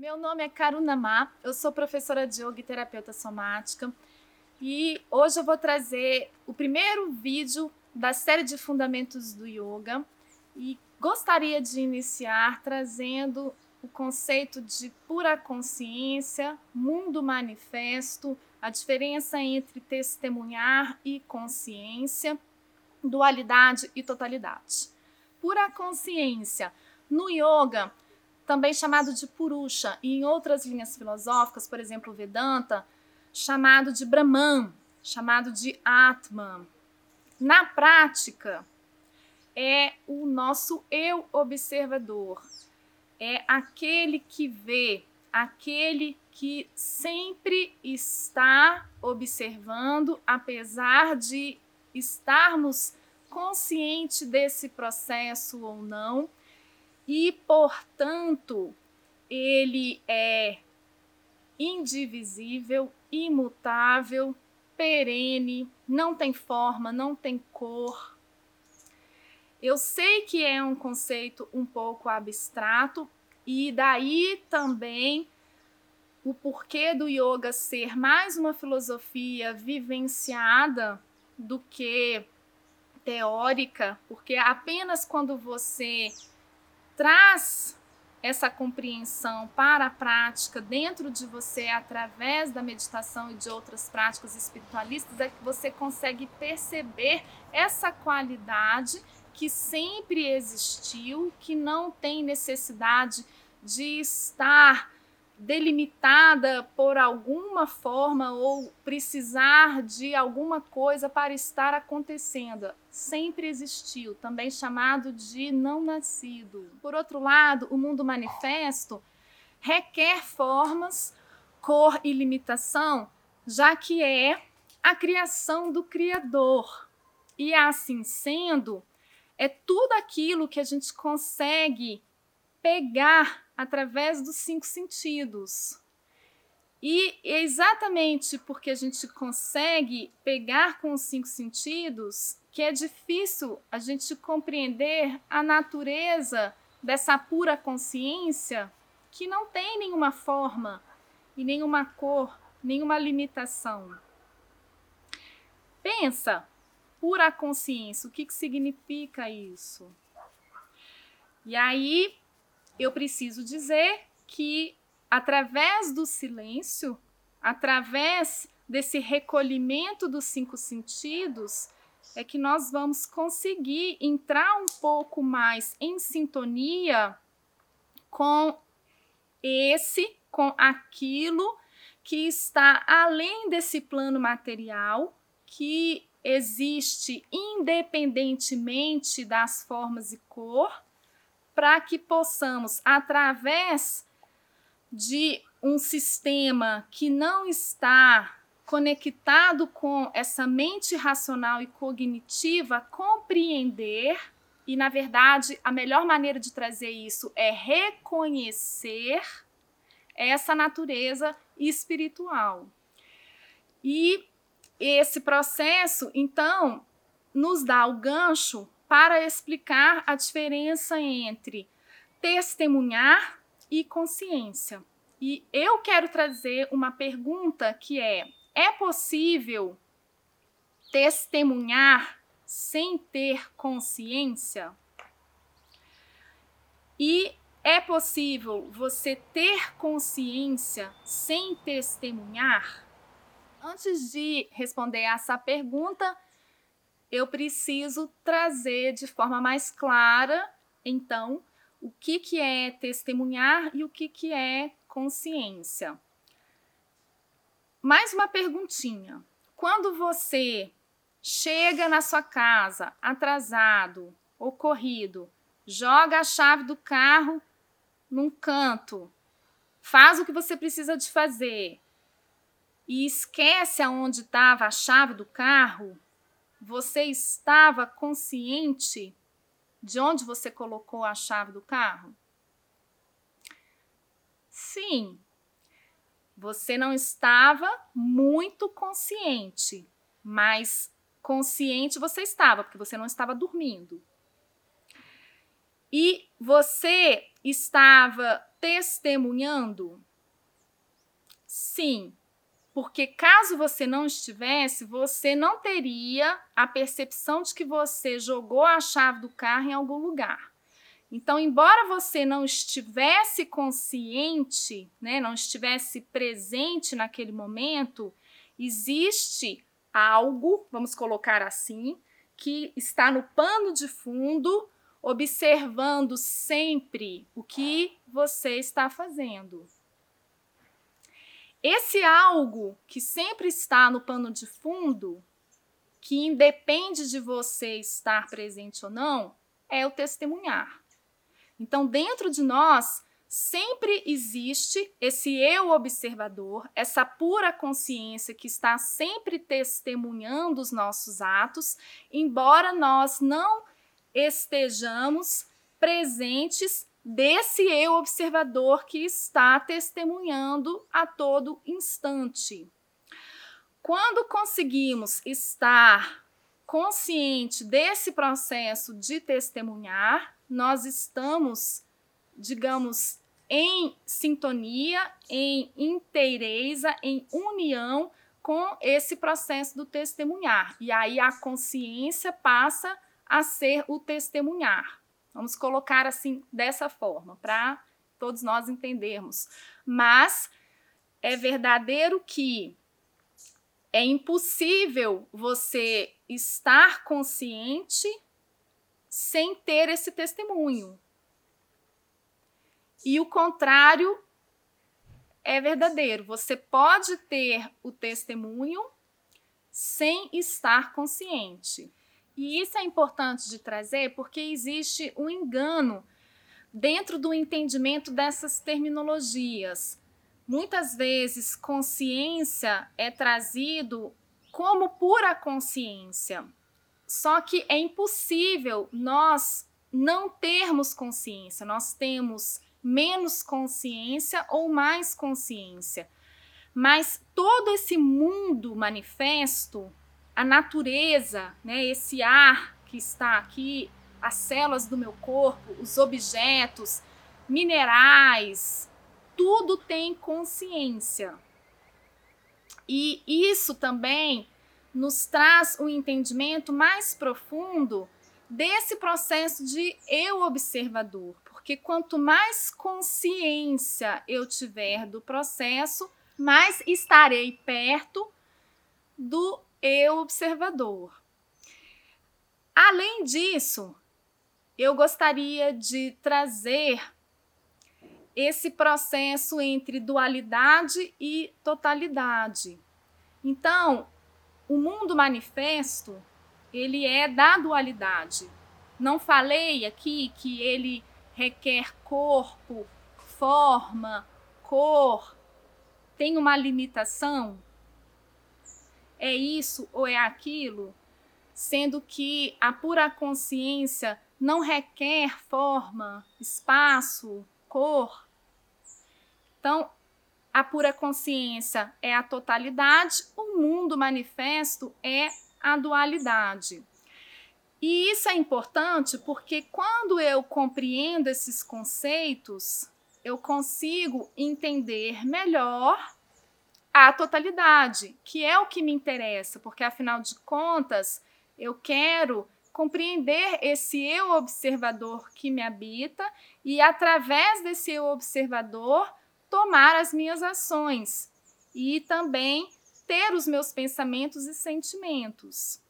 Meu nome é Karuna Ma, eu sou professora de yoga e terapeuta somática e hoje eu vou trazer o primeiro vídeo da série de fundamentos do yoga e gostaria de iniciar trazendo o conceito de pura consciência, mundo manifesto, a diferença entre testemunhar e consciência, dualidade e totalidade. Pura consciência. No yoga, também chamado de Purusha, e em outras linhas filosóficas, por exemplo, Vedanta, chamado de Brahman, chamado de Atman. Na prática, é o nosso eu observador, é aquele que vê, aquele que sempre está observando, apesar de estarmos conscientes desse processo ou não, e, portanto, ele é indivisível, imutável, perene, não tem forma, não tem cor, eu sei que é um conceito um pouco abstrato e daí também o porquê do yoga ser mais uma filosofia vivenciada do que teórica, porque apenas quando você traz essa compreensão para a prática dentro de você através da meditação e de outras práticas espiritualistas é que você consegue perceber essa qualidade que sempre existiu, que não tem necessidade de estar delimitada por alguma forma ou precisar de alguma coisa para estar acontecendo. Sempre existiu, também chamado de não nascido. Por outro lado, o mundo manifesto requer formas, cor e limitação, já que é a criação do Criador. E assim sendo, é tudo aquilo que a gente consegue pegar através dos cinco sentidos. E é exatamente porque a gente consegue pegar com os cinco sentidos que é difícil a gente compreender a natureza dessa pura consciência que não tem nenhuma forma e nenhuma cor, nenhuma limitação. Pensa, pura consciência. O que, que significa isso? E aí eu preciso dizer que através do silêncio, através desse recolhimento dos cinco sentidos, é que nós vamos conseguir entrar um pouco mais em sintonia com esse, com aquilo que está além desse plano material, que existe independentemente das formas e cor, para que possamos, através de um sistema que não está conectado com essa mente racional e cognitiva, compreender, e na verdade a melhor maneira de trazer isso é reconhecer essa natureza espiritual. E esse processo, então, nos dá o gancho para explicar a diferença entre testemunhar e consciência. E eu quero trazer uma pergunta que é: é possível testemunhar sem ter consciência? E é possível você ter consciência sem testemunhar? Antes de responder essa pergunta, eu preciso trazer de forma mais clara, então, o que, que é testemunhar e o que, que é consciência. Mais uma perguntinha. Quando você chega na sua casa atrasado ou corrido, joga a chave do carro num canto, faz o que você precisa de fazer, e esquece aonde estava a chave do carro, você estava consciente de onde você colocou a chave do carro? Sim, você não estava muito consciente, mas consciente você estava, porque você não estava dormindo. E você estava testemunhando? Sim, porque caso você não estivesse, você não teria a percepção de que você jogou a chave do carro em algum lugar. Então, embora você não estivesse consciente, né, não estivesse presente naquele momento, existe algo, vamos colocar assim, que está no pano de fundo, observando sempre o que você está fazendo. Esse algo que sempre está no pano de fundo, que independe de você estar presente ou não, é o testemunhar. Então, dentro de nós, sempre existe esse eu observador, essa pura consciência que está sempre testemunhando os nossos atos, embora nós não estejamos presentes desse eu observador que está testemunhando a todo instante. Quando conseguimos estar consciente desse processo de testemunhar, nós estamos, digamos, em sintonia, em inteireza, em união com esse processo do testemunhar. E aí a consciência passa a ser o testemunhar. Vamos colocar assim dessa forma, para todos nós entendermos. Mas é verdadeiro que é impossível você estar consciente sem ter esse testemunho. E o contrário é verdadeiro. Você pode ter o testemunho sem estar consciente. E isso é importante de trazer porque existe um engano dentro do entendimento dessas terminologias. Muitas vezes, consciência é trazido como pura consciência. Só que é impossível nós não termos consciência. Nós temos menos consciência ou mais consciência. Mas todo esse mundo manifesto, a natureza, né, esse ar que está aqui, as células do meu corpo, os objetos, minerais, tudo tem consciência. E isso também nos traz um entendimento mais profundo desse processo de eu observador, porque quanto mais consciência eu tiver do processo, mais estarei perto do eu observador. Além disso, eu gostaria de trazer esse processo entre dualidade e totalidade. Então, o mundo manifesto, ele é da dualidade. Não falei aqui que ele requer corpo, forma, cor, tem uma limitação? É isso ou é aquilo? Sendo que a pura consciência não requer forma, espaço, cor. Então, a pura consciência é a totalidade, o mundo manifesto é a dualidade. E isso é importante porque quando eu compreendo esses conceitos, eu consigo entender melhor a totalidade, que é o que me interessa, porque afinal de contas, eu quero compreender esse eu observador que me habita e através desse eu observador tomar as minhas ações e também ter os meus pensamentos e sentimentos.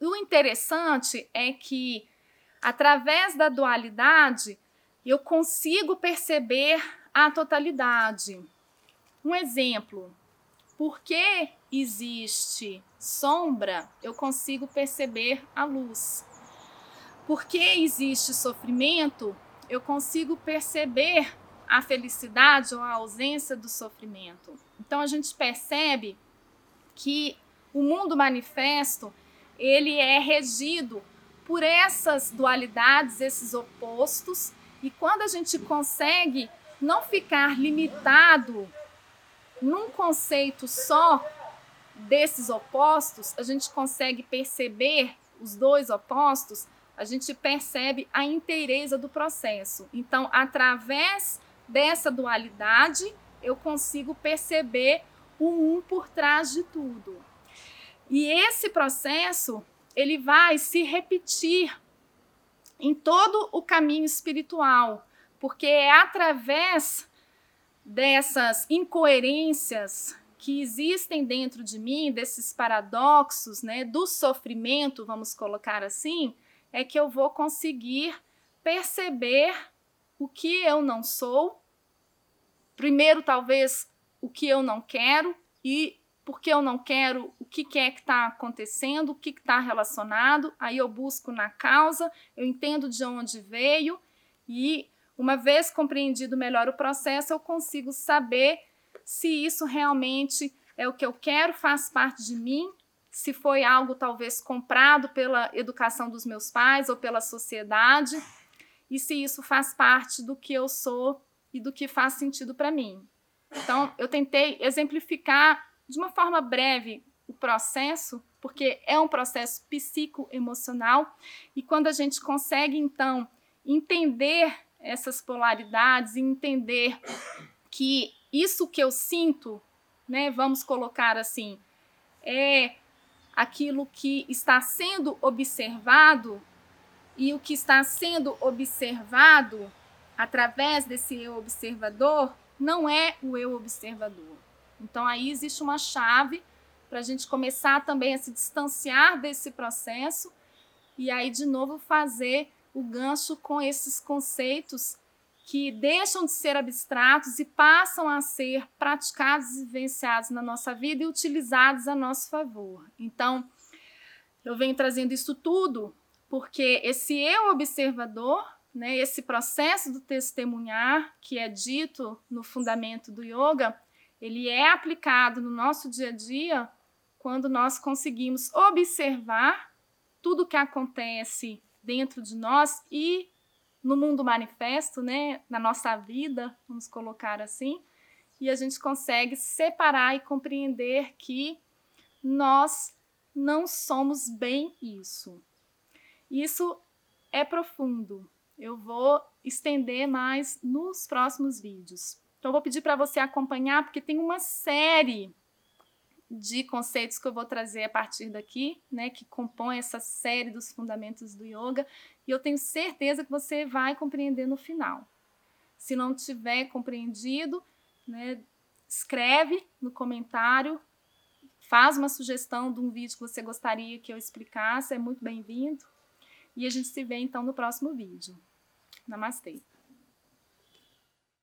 O interessante é que, através da dualidade, eu consigo perceber a totalidade. Um exemplo: por que existe sombra, eu consigo perceber a luz. Porque existe sofrimento, eu consigo perceber a felicidade ou a ausência do sofrimento. Então a gente percebe que o mundo manifesto ele é regido por essas dualidades, esses opostos, e quando a gente consegue não ficar limitado num conceito só desses opostos, a gente consegue perceber os dois opostos, a gente percebe a inteireza do processo. Então, através dessa dualidade, eu consigo perceber o um por trás de tudo. E esse processo, ele vai se repetir em todo o caminho espiritual, porque é através dessas incoerências que existem dentro de mim, desses paradoxos, né, do sofrimento, vamos colocar assim, é que eu vou conseguir perceber o que eu não sou. Primeiro, talvez, o que eu não quero e porque eu não quero, o que, que é que está acontecendo, o que está relacionado. Aí eu busco na causa, eu entendo de onde veio e, uma vez compreendido melhor o processo, eu consigo saber se isso realmente é o que eu quero, faz parte de mim, se foi algo talvez comprado pela educação dos meus pais ou pela sociedade, e se isso faz parte do que eu sou e do que faz sentido para mim. Então, eu tentei exemplificar de uma forma breve o processo, porque é um processo psicoemocional, e quando a gente consegue, então, entender essas polaridades e entender que isso que eu sinto, né, vamos colocar assim, é aquilo que está sendo observado e o que está sendo observado através desse eu observador não é o eu observador. Então aí existe uma chave para a gente começar também a se distanciar desse processo e aí de novo fazer o gancho com esses conceitos que deixam de ser abstratos e passam a ser praticados e vivenciados na nossa vida e utilizados a nosso favor. Então, eu venho trazendo isso tudo porque esse eu observador, né, esse processo do testemunhar que é dito no fundamento do yoga, ele é aplicado no nosso dia a dia quando nós conseguimos observar tudo o que acontece dentro de nós e no mundo manifesto, né, na nossa vida, vamos colocar assim, e a gente consegue separar e compreender que nós não somos bem isso. Isso é profundo. Eu vou estender mais nos próximos vídeos. Então, vou pedir para você acompanhar, porque tem uma série de conceitos que eu vou trazer a partir daqui, né, que compõe essa série dos fundamentos do yoga, e eu tenho certeza que você vai compreender no final. Se não tiver compreendido, né, escreve no comentário, faz uma sugestão de um vídeo que você gostaria que eu explicasse, é muito bem-vindo. E a gente se vê então no próximo vídeo. Namastê!